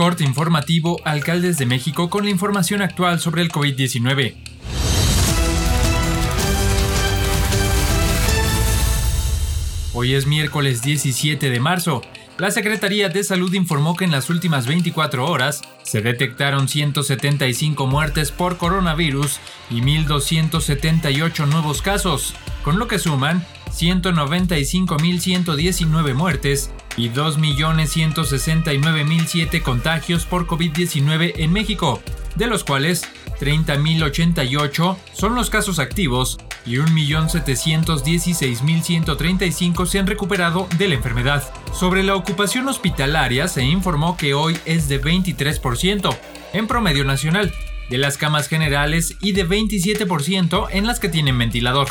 corte informativo Alcaldes de México con la información actual sobre el COVID-19. Hoy es miércoles 17 de marzo. La Secretaría de Salud informó que en las últimas 24 horas se detectaron 175 muertes por coronavirus y 1.278 nuevos casos, con lo que suman 195.119 muertes y 2.169.007 contagios por COVID-19 en México, de los cuales 30.088 son los casos activos y 1.716.135 se han recuperado de la enfermedad. Sobre la ocupación hospitalaria se informó que hoy es de 23% en promedio nacional, de las camas generales y de 27% en las que tienen ventilador.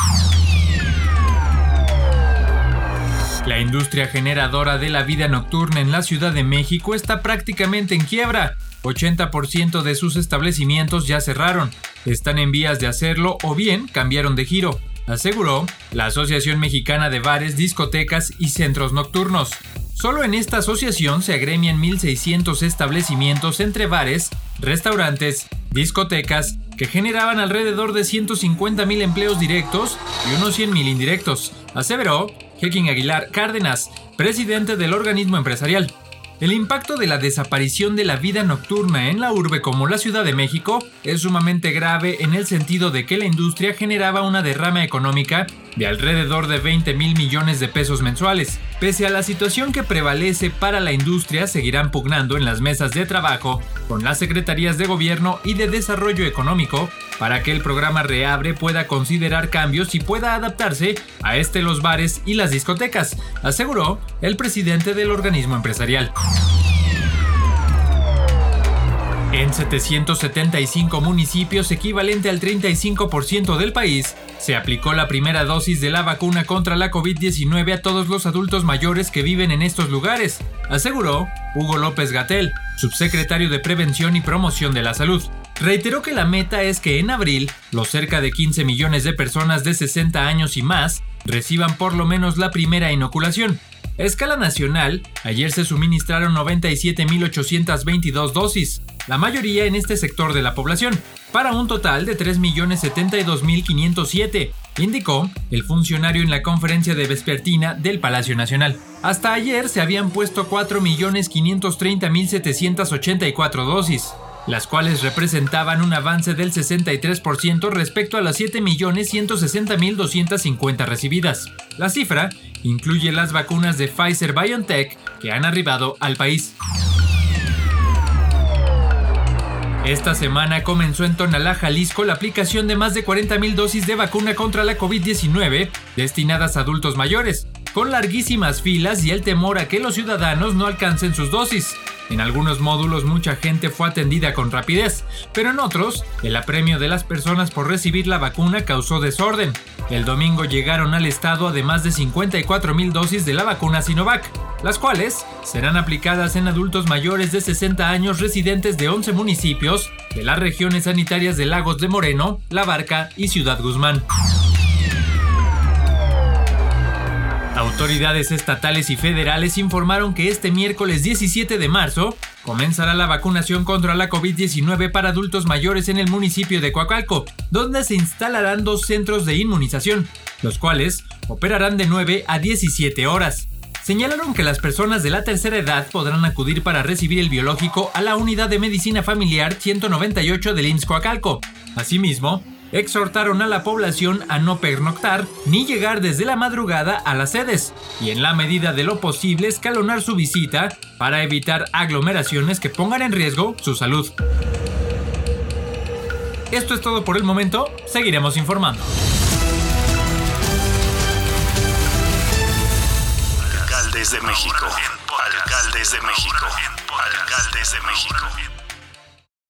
La industria generadora de la vida nocturna en la Ciudad de México está prácticamente en quiebra. 80% de sus establecimientos ya cerraron, están en vías de hacerlo o bien cambiaron de giro, aseguró la Asociación Mexicana de Bares, Discotecas y Centros Nocturnos. Solo en esta asociación se agremian 1.600 establecimientos entre bares, restaurantes, discotecas, que generaban alrededor de 150.000 empleos directos y unos 100.000 indirectos, aseveró Hekin Aguilar Cárdenas, presidente del organismo empresarial. El impacto de la desaparición de la vida nocturna en la urbe como la Ciudad de México es sumamente grave en el sentido de que la industria generaba una derrama económica de alrededor de 20 mil millones de pesos mensuales. Pese a la situación que prevalece para la industria, seguirán pugnando en las mesas de trabajo con las secretarías de gobierno y de desarrollo económico para que el programa Reabre pueda considerar cambios y pueda adaptarse a este los bares y las discotecas, aseguró el presidente del organismo empresarial. En 775 municipios, equivalente al 35% del país, se aplicó la primera dosis de la vacuna contra la COVID-19 a todos los adultos mayores que viven en estos lugares, aseguró Hugo López Gatel, subsecretario de Prevención y Promoción de la Salud. Reiteró que la meta es que en abril los cerca de 15 millones de personas de 60 años y más reciban por lo menos la primera inoculación. A escala nacional, ayer se suministraron 97.822 dosis, la mayoría en este sector de la población, para un total de 3.072.507, indicó el funcionario en la conferencia de vespertina del Palacio Nacional. Hasta ayer se habían puesto 4.530.784 dosis las cuales representaban un avance del 63% respecto a las 7.160.250 recibidas. La cifra incluye las vacunas de Pfizer BioNTech que han arribado al país. Esta semana comenzó en Tonalá, Jalisco, la aplicación de más de 40.000 dosis de vacuna contra la COVID-19 destinadas a adultos mayores, con larguísimas filas y el temor a que los ciudadanos no alcancen sus dosis. En algunos módulos mucha gente fue atendida con rapidez, pero en otros, el apremio de las personas por recibir la vacuna causó desorden. El domingo llegaron al estado además de 54 mil dosis de la vacuna Sinovac, las cuales serán aplicadas en adultos mayores de 60 años residentes de 11 municipios de las regiones sanitarias de Lagos de Moreno, La Barca y Ciudad Guzmán. Autoridades estatales y federales informaron que este miércoles 17 de marzo comenzará la vacunación contra la COVID-19 para adultos mayores en el municipio de Coacalco, donde se instalarán dos centros de inmunización, los cuales operarán de 9 a 17 horas. Señalaron que las personas de la tercera edad podrán acudir para recibir el biológico a la unidad de medicina familiar 198 del IMSS Coacalco. Asimismo, exhortaron a la población a no pernoctar ni llegar desde la madrugada a las sedes y en la medida de lo posible escalonar su visita para evitar aglomeraciones que pongan en riesgo su salud. Esto es todo por el momento, seguiremos informando. Alcaldes de México. Alcaldes de México. Alcaldes de México.